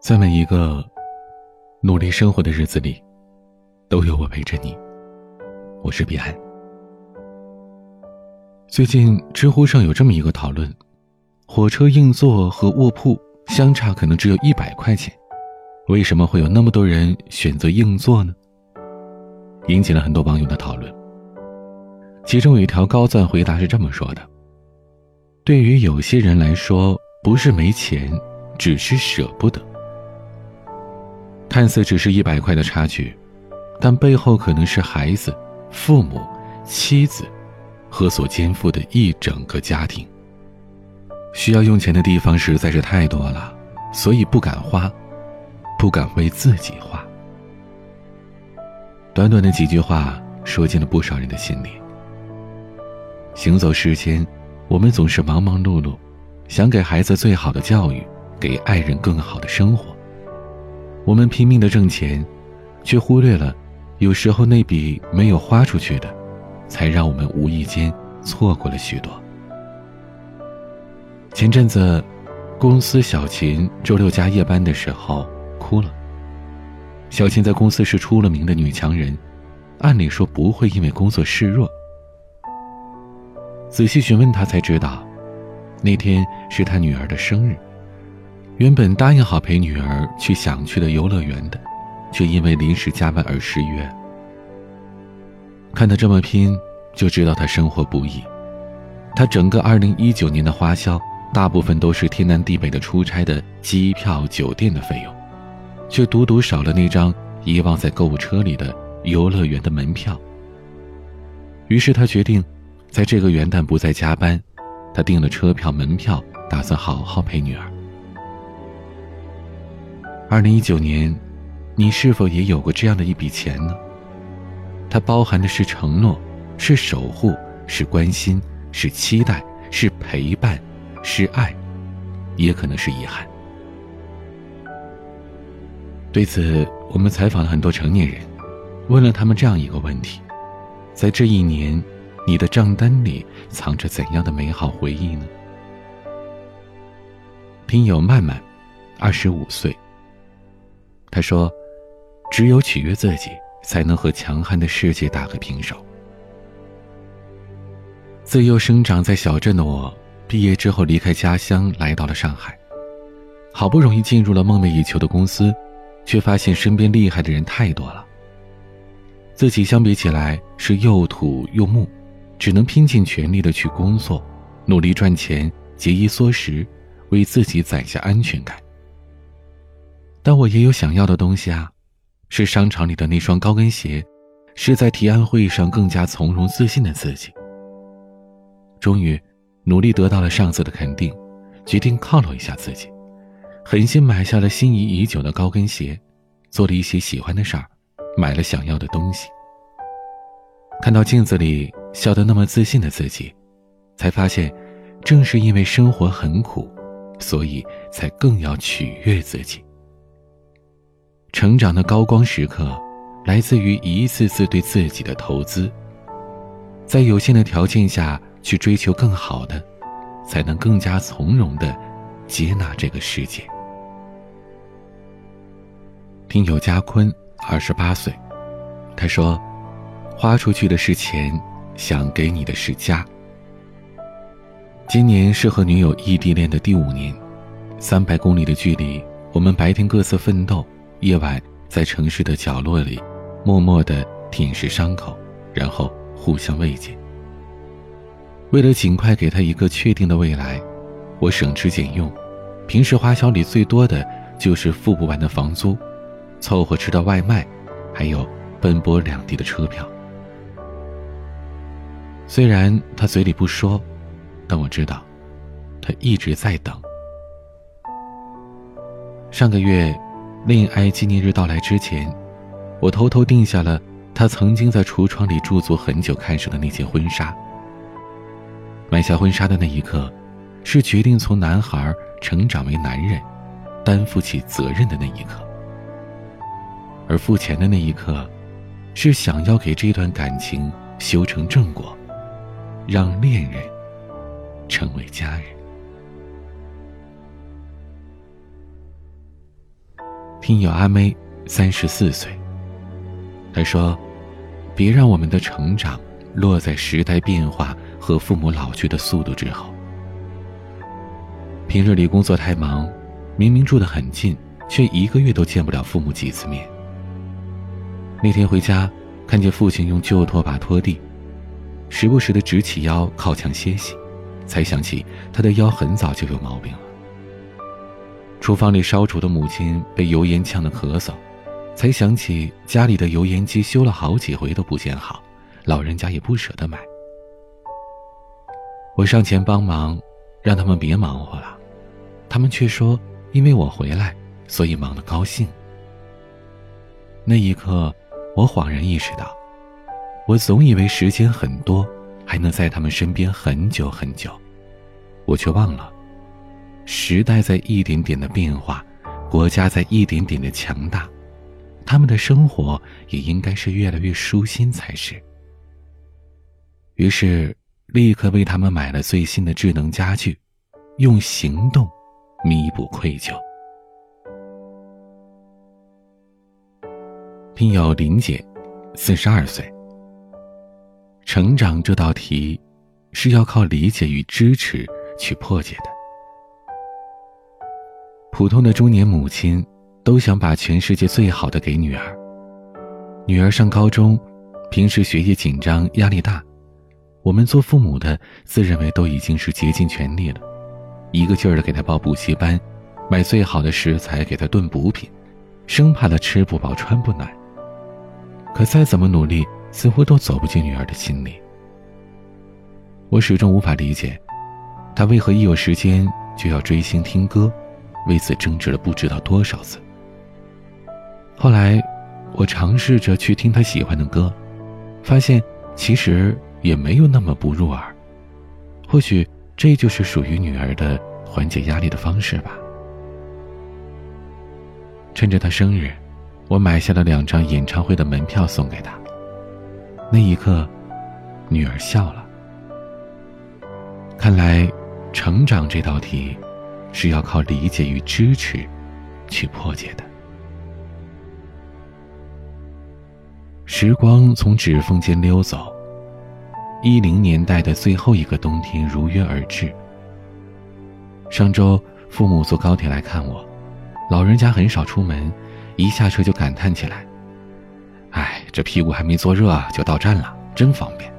在每一个努力生活的日子里，都有我陪着你。我是彼岸。最近知乎上有这么一个讨论：火车硬座和卧铺相差可能只有一百块钱，为什么会有那么多人选择硬座呢？引起了很多网友的讨论。其中有一条高赞回答是这么说的：“对于有些人来说，不是没钱，只是舍不得。看似只是一百块的差距，但背后可能是孩子、父母、妻子和所肩负的一整个家庭。需要用钱的地方实在是太多了，所以不敢花，不敢为自己花。”短短的几句话，说进了不少人的心里。行走世间，我们总是忙忙碌碌，想给孩子最好的教育，给爱人更好的生活。我们拼命的挣钱，却忽略了，有时候那笔没有花出去的，才让我们无意间错过了许多。前阵子，公司小琴周六加夜班的时候哭了。小琴在公司是出了名的女强人，按理说不会因为工作示弱。仔细询问他才知道，那天是他女儿的生日，原本答应好陪女儿去想去的游乐园的，却因为临时加班而失约。看他这么拼，就知道他生活不易。他整个2019年的花销，大部分都是天南地北的出差的机票、酒店的费用，却独独少了那张遗忘在购物车里的游乐园的门票。于是他决定。在这个元旦不再加班，他订了车票、门票，打算好好陪女儿。二零一九年，你是否也有过这样的一笔钱呢？它包含的是承诺，是守护，是关心，是期待，是陪伴，是爱，也可能是遗憾。对此，我们采访了很多成年人，问了他们这样一个问题：在这一年。你的账单里藏着怎样的美好回忆呢？听友曼曼，二十五岁。他说：“只有取悦自己，才能和强悍的世界打个平手。”自幼生长在小镇的我，毕业之后离开家乡，来到了上海。好不容易进入了梦寐以求的公司，却发现身边厉害的人太多了。自己相比起来是又土又木。只能拼尽全力的去工作，努力赚钱，节衣缩食，为自己攒下安全感。但我也有想要的东西啊，是商场里的那双高跟鞋，是在提案会议上更加从容自信的自己。终于，努力得到了上司的肯定，决定犒劳一下自己，狠心买下了心仪已久的高跟鞋，做了一些喜欢的事儿，买了想要的东西。看到镜子里。笑得那么自信的自己，才发现，正是因为生活很苦，所以才更要取悦自己。成长的高光时刻，来自于一次次对自己的投资。在有限的条件下去追求更好的，才能更加从容的接纳这个世界。听友家坤，二十八岁，他说：“花出去的是钱。”想给你的是家。今年是和女友异地恋的第五年，三百公里的距离，我们白天各自奋斗，夜晚在城市的角落里，默默的舔舐伤口，然后互相慰藉。为了尽快给他一个确定的未来，我省吃俭用，平时花销里最多的就是付不完的房租，凑合吃的外卖，还有奔波两地的车票。虽然他嘴里不说，但我知道，他一直在等。上个月，恋爱纪念日到来之前，我偷偷定下了他曾经在橱窗里驻足很久看上的那件婚纱。买下婚纱的那一刻，是决定从男孩成长为男人，担负起责任的那一刻；而付钱的那一刻，是想要给这段感情修成正果。让恋人成为家人。听友阿妹，三十四岁。他说：“别让我们的成长落在时代变化和父母老去的速度之后。平日里工作太忙，明明住得很近，却一个月都见不了父母几次面。那天回家，看见父亲用旧拖把拖地，时不时的直起腰靠墙歇息，才想起他的腰很早就有毛病了。厨房里烧煮的母亲被油烟呛得咳嗽。”才想起家里的油烟机修了好几回都不见好，老人家也不舍得买。我上前帮忙，让他们别忙活了，他们却说因为我回来，所以忙得高兴。那一刻，我恍然意识到，我总以为时间很多，还能在他们身边很久很久，我却忘了，时代在一点点的变化，国家在一点点的强大。他们的生活也应该是越来越舒心才是。于是，立刻为他们买了最新的智能家具，用行动弥补愧疚。听友林姐，四十二岁。成长这道题，是要靠理解与支持去破解的。普通的中年母亲。都想把全世界最好的给女儿。女儿上高中，平时学业紧张，压力大。我们做父母的自认为都已经是竭尽全力了，一个劲儿的给她报补习班，买最好的食材给她炖补品，生怕她吃不饱穿不暖。可再怎么努力，似乎都走不进女儿的心里。我始终无法理解，她为何一有时间就要追星听歌，为此争执了不知道多少次。后来，我尝试着去听他喜欢的歌，发现其实也没有那么不入耳。或许这就是属于女儿的缓解压力的方式吧。趁着她生日，我买下了两张演唱会的门票送给她。那一刻，女儿笑了。看来，成长这道题，是要靠理解与支持去破解的。时光从指缝间溜走，一零年代的最后一个冬天如约而至。上周父母坐高铁来看我，老人家很少出门，一下车就感叹起来：“哎，这屁股还没坐热就到站了，真方便，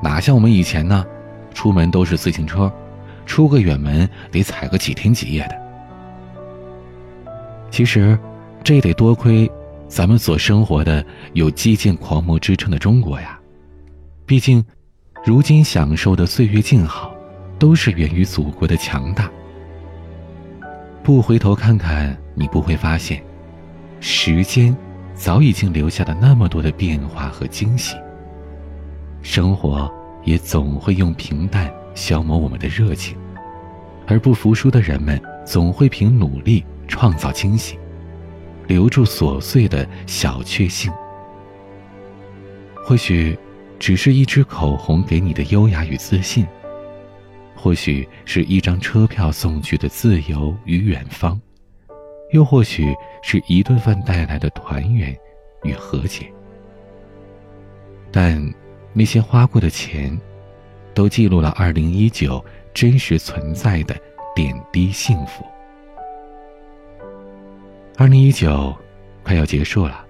哪像我们以前呢？出门都是自行车，出个远门得踩个几天几夜的。其实，这得多亏。”咱们所生活的有基建狂魔之称的中国呀，毕竟，如今享受的岁月静好，都是源于祖国的强大。不回头看看，你不会发现，时间早已经留下了那么多的变化和惊喜。生活也总会用平淡消磨我们的热情，而不服输的人们总会凭努力创造惊喜。留住琐碎的小确幸，或许只是一支口红给你的优雅与自信，或许是一张车票送去的自由与远方，又或许是一顿饭带来的团圆与和解。但那些花过的钱，都记录了二零一九真实存在的点滴幸福。二零一九，快要结束了。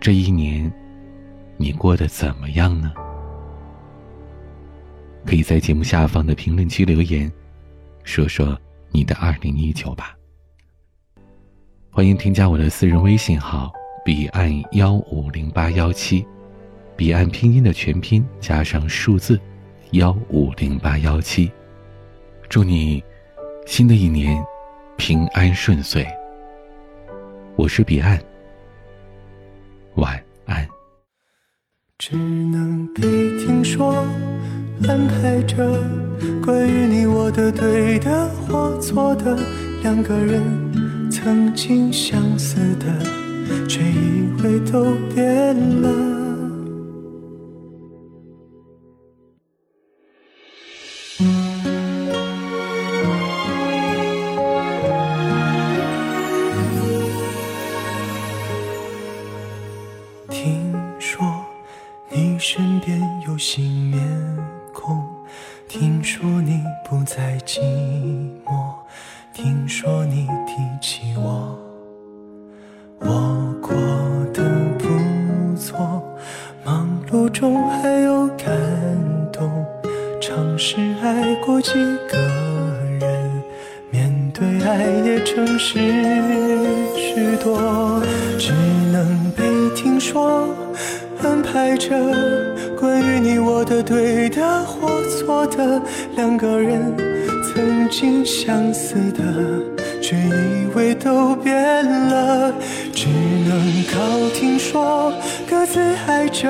这一年，你过得怎么样呢？可以在节目下方的评论区留言，说说你的二零一九吧。欢迎添加我的私人微信号：彼岸幺五零八幺七，彼岸拼音的全拼加上数字幺五零八幺七。祝你新的一年平安顺遂。我是彼岸，晚安。只能被听说，安排着关于你我的对的或错的，两个人曾经相似的，却以为都变了。听说你提起我，我过得不错，忙碌中还有感动，尝试爱过几个人，面对爱也诚实许多，只能被听说，安排着关于你我的对的或错的两个人。曾经相似的，却以为都变了，只能靠听说，各自爱着，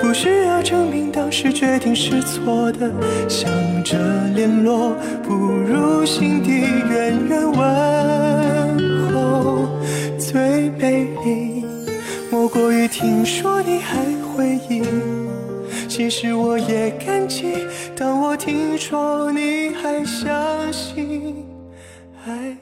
不需要证明当时决定是错的，想着联络，不如心底远远问候。最美丽，莫过于听说你还回忆。其实我也感激，当我听说你还相信爱。